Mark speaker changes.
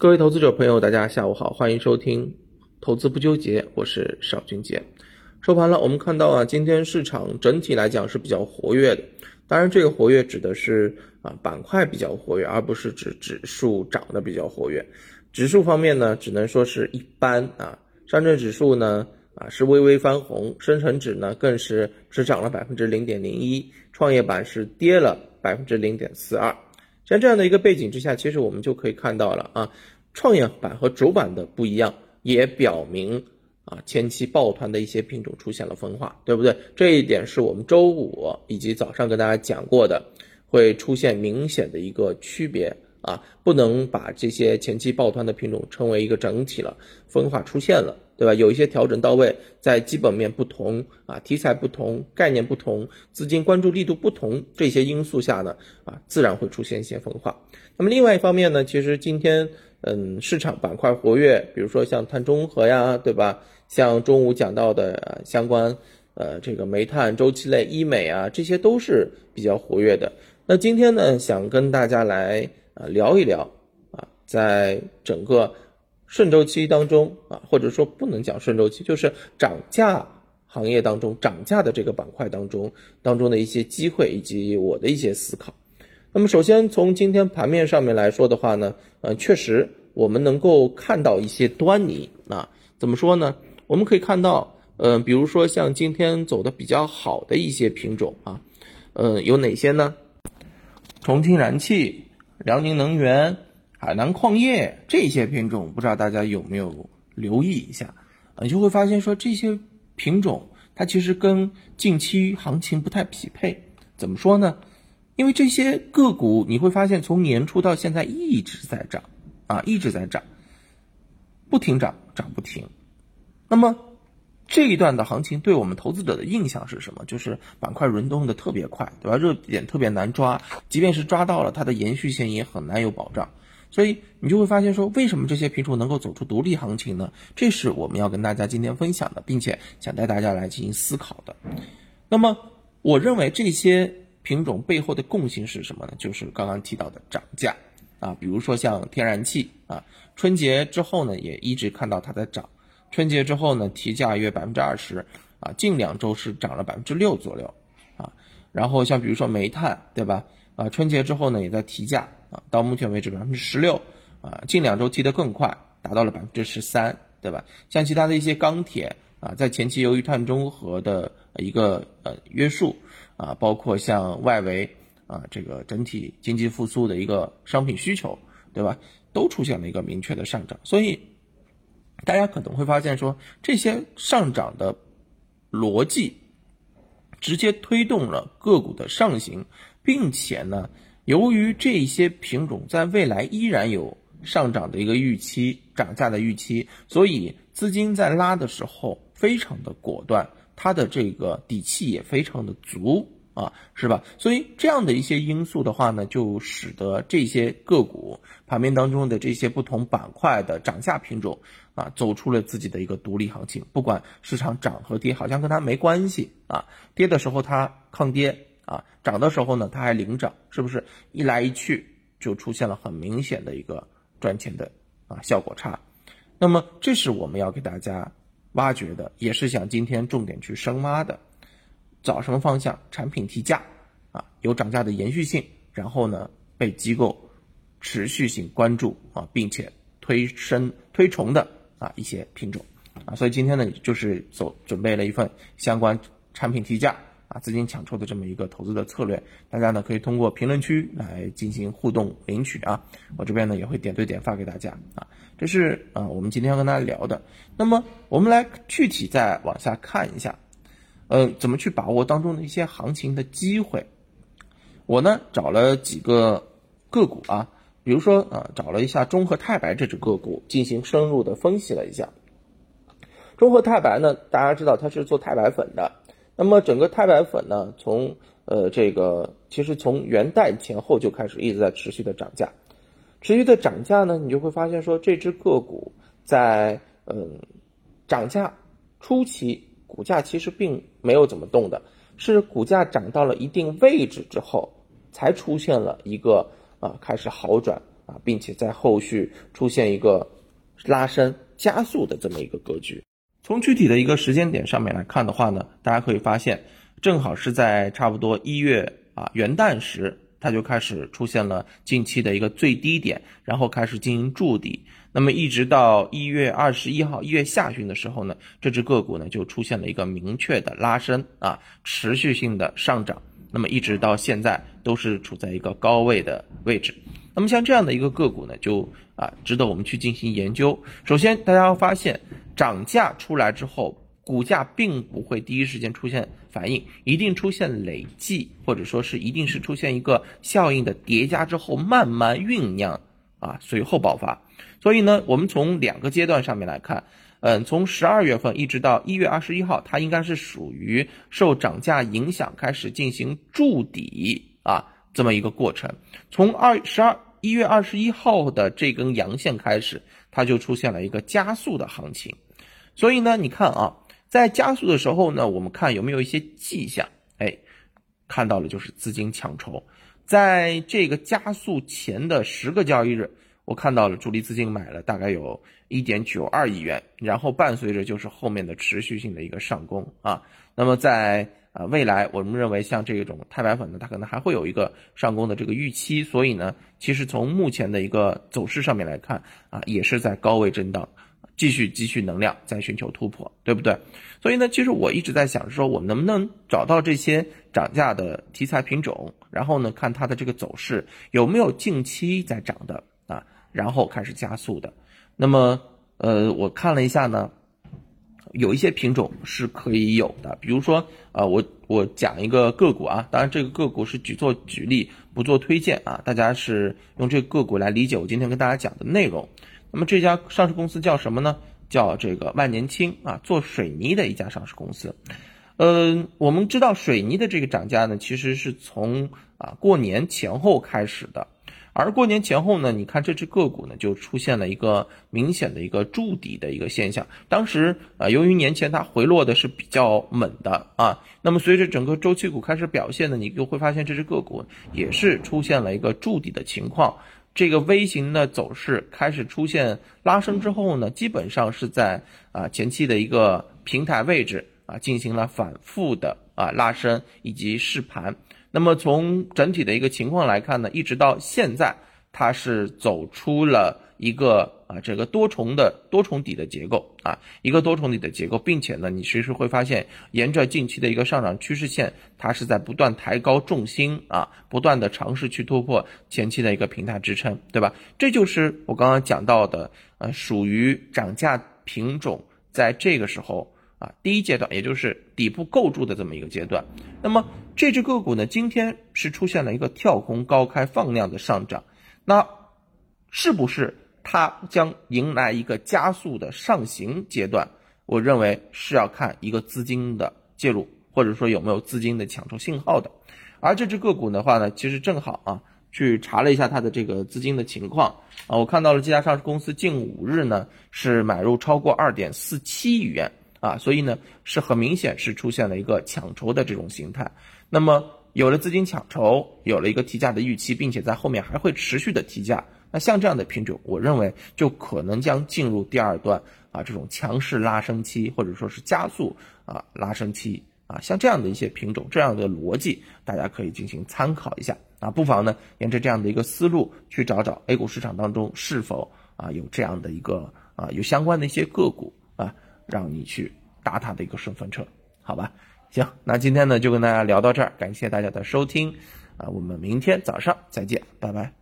Speaker 1: 各位投资者朋友，大家下午好，欢迎收听《投资不纠结》，我是邵军杰。收盘了，我们看到啊，今天市场整体来讲是比较活跃的。当然，这个活跃指的是啊板块比较活跃，而不是指指数涨得比较活跃。指数方面呢，只能说是一般啊。上证指数呢啊是微微翻红，深成指呢更是只涨了百分之零点零一，创业板是跌了百分之零点四二。在这样的一个背景之下，其实我们就可以看到了啊，创业板和主板的不一样，也表明啊前期抱团的一些品种出现了分化，对不对？这一点是我们周五以及早上跟大家讲过的，会出现明显的一个区别啊，不能把这些前期抱团的品种称为一个整体了，分化出现了。对吧？有一些调整到位，在基本面不同啊、题材不同、概念不同、资金关注力度不同这些因素下呢，啊，自然会出现一些分化。那么另外一方面呢，其实今天嗯，市场板块活跃，比如说像碳中和呀，对吧？像中午讲到的相关呃这个煤炭周期类、医美啊，这些都是比较活跃的。那今天呢，想跟大家来啊聊一聊啊，在整个。顺周期当中啊，或者说不能讲顺周期，就是涨价行业当中涨价的这个板块当中当中的一些机会以及我的一些思考。那么首先从今天盘面上面来说的话呢，呃，确实我们能够看到一些端倪啊。怎么说呢？我们可以看到，嗯，比如说像今天走的比较好的一些品种啊，呃，有哪些呢？重庆燃气、辽宁能源。海南矿业这些品种，不知道大家有没有留意一下？你就会发现说这些品种它其实跟近期行情不太匹配。怎么说呢？因为这些个股你会发现从年初到现在一直在涨啊，一直在涨，不停涨，涨不停。那么这一段的行情对我们投资者的印象是什么？就是板块轮动的特别快，对吧？热点特别难抓，即便是抓到了，它的延续性也很难有保障。所以你就会发现说，为什么这些品种能够走出独立行情呢？这是我们要跟大家今天分享的，并且想带大家来进行思考的。那么，我认为这些品种背后的共性是什么呢？就是刚刚提到的涨价啊，比如说像天然气啊，春节之后呢，也一直看到它在涨。春节之后呢，提价约百分之二十啊，近两周是涨了百分之六左右啊。然后像比如说煤炭，对吧？啊，春节之后呢，也在提价。啊，到目前为止百分之十六，啊，近两周提得更快，达到了百分之十三，对吧？像其他的一些钢铁啊，在前期由于碳中和的一个呃约束啊，包括像外围啊这个整体经济复苏的一个商品需求，对吧？都出现了一个明确的上涨，所以大家可能会发现说，这些上涨的逻辑直接推动了个股的上行，并且呢。由于这些品种在未来依然有上涨的一个预期，涨价的预期，所以资金在拉的时候非常的果断，它的这个底气也非常的足啊，是吧？所以这样的一些因素的话呢，就使得这些个股盘面当中的这些不同板块的涨价品种啊，走出了自己的一个独立行情。不管市场涨和跌，好像跟它没关系啊，跌的时候它抗跌。啊，涨的时候呢，它还领涨，是不是一来一去就出现了很明显的一个赚钱的啊效果差？那么这是我们要给大家挖掘的，也是想今天重点去深挖的。找什么方向？产品提价啊，有涨价的延续性，然后呢被机构持续性关注啊，并且推升推崇的啊一些品种啊，所以今天呢就是走准备了一份相关产品提价。啊，资金抢筹的这么一个投资的策略，大家呢可以通过评论区来进行互动领取啊，我这边呢也会点对点发给大家啊，这是啊我们今天要跟大家聊的。那么我们来具体再往下看一下，嗯，怎么去把握当中的一些行情的机会？我呢找了几个个股啊，比如说啊找了一下中和太白这只个股进行深入的分析了一下。中和太白呢，大家知道它是做太白粉的。那么整个太白粉呢，从呃这个其实从元旦前后就开始一直在持续的涨价，持续的涨价呢，你就会发现说这只个股在嗯涨价初期股价其实并没有怎么动的，是股价涨到了一定位置之后才出现了一个啊开始好转啊，并且在后续出现一个拉升加速的这么一个格局。从具体的一个时间点上面来看的话呢，大家可以发现，正好是在差不多一月啊元旦时，它就开始出现了近期的一个最低点，然后开始进行筑底。那么一直到一月二十一号，一月下旬的时候呢，这只个股呢就出现了一个明确的拉升啊，持续性的上涨。那么一直到现在都是处在一个高位的位置。那么像这样的一个个股呢，就啊值得我们去进行研究。首先，大家要发现涨价出来之后，股价并不会第一时间出现反应，一定出现累计，或者说是一定是出现一个效应的叠加之后，慢慢酝酿啊，随后爆发。所以呢，我们从两个阶段上面来看，嗯，从十二月份一直到一月二十一号，它应该是属于受涨价影响开始进行筑底啊这么一个过程。从二十二一月二十一号的这根阳线开始，它就出现了一个加速的行情。所以呢，你看啊，在加速的时候呢，我们看有没有一些迹象？哎，看到了，就是资金抢筹，在这个加速前的十个交易日。我看到了主力资金买了大概有一点九二亿元，然后伴随着就是后面的持续性的一个上攻啊。那么在啊未来，我们认为像这种钛白粉呢，它可能还会有一个上攻的这个预期。所以呢，其实从目前的一个走势上面来看啊，也是在高位震荡，继续积蓄能量，在寻求突破，对不对？所以呢，其实我一直在想说，我们能不能找到这些涨价的题材品种，然后呢，看它的这个走势有没有近期在涨的啊。然后开始加速的，那么呃，我看了一下呢，有一些品种是可以有的，比如说啊，我我讲一个个股啊，当然这个个股是举做举例，不做推荐啊，大家是用这个个股来理解我今天跟大家讲的内容。那么这家上市公司叫什么呢？叫这个万年青啊，做水泥的一家上市公司。嗯，我们知道水泥的这个涨价呢，其实是从啊过年前后开始的。而过年前后呢，你看这只个股呢就出现了一个明显的一个筑底的一个现象。当时啊，由于年前它回落的是比较猛的啊，那么随着整个周期股开始表现呢，你就会发现这只个股也是出现了一个筑底的情况。这个 V 型的走势开始出现拉升之后呢，基本上是在啊前期的一个平台位置啊进行了反复的啊拉升以及试盘。那么从整体的一个情况来看呢，一直到现在，它是走出了一个啊这个多重的多重底的结构啊，一个多重底的结构，并且呢，你其实会发现，沿着近期的一个上涨趋势线，它是在不断抬高重心啊，不断的尝试去突破前期的一个平台支撑，对吧？这就是我刚刚讲到的，呃，属于涨价品种，在这个时候。啊，第一阶段也就是底部构筑的这么一个阶段，那么这只个股呢，今天是出现了一个跳空高开放量的上涨，那是不是它将迎来一个加速的上行阶段？我认为是要看一个资金的介入，或者说有没有资金的抢筹信号的。而这只个股的话呢，其实正好啊，去查了一下它的这个资金的情况啊，我看到了这家上市公司近五日呢是买入超过二点四七亿元。啊，所以呢，是很明显是出现了一个抢筹的这种形态。那么有了资金抢筹，有了一个提价的预期，并且在后面还会持续的提价。那像这样的品种，我认为就可能将进入第二段啊这种强势拉升期，或者说是加速啊拉升期啊。像这样的一些品种，这样的逻辑，大家可以进行参考一下啊。不妨呢，沿着这样的一个思路去找找 A 股市场当中是否啊有这样的一个啊有相关的一些个股啊。让你去搭它的一个顺风车，好吧？行，那今天呢就跟大家聊到这儿，感谢大家的收听，啊，我们明天早上再见，拜拜。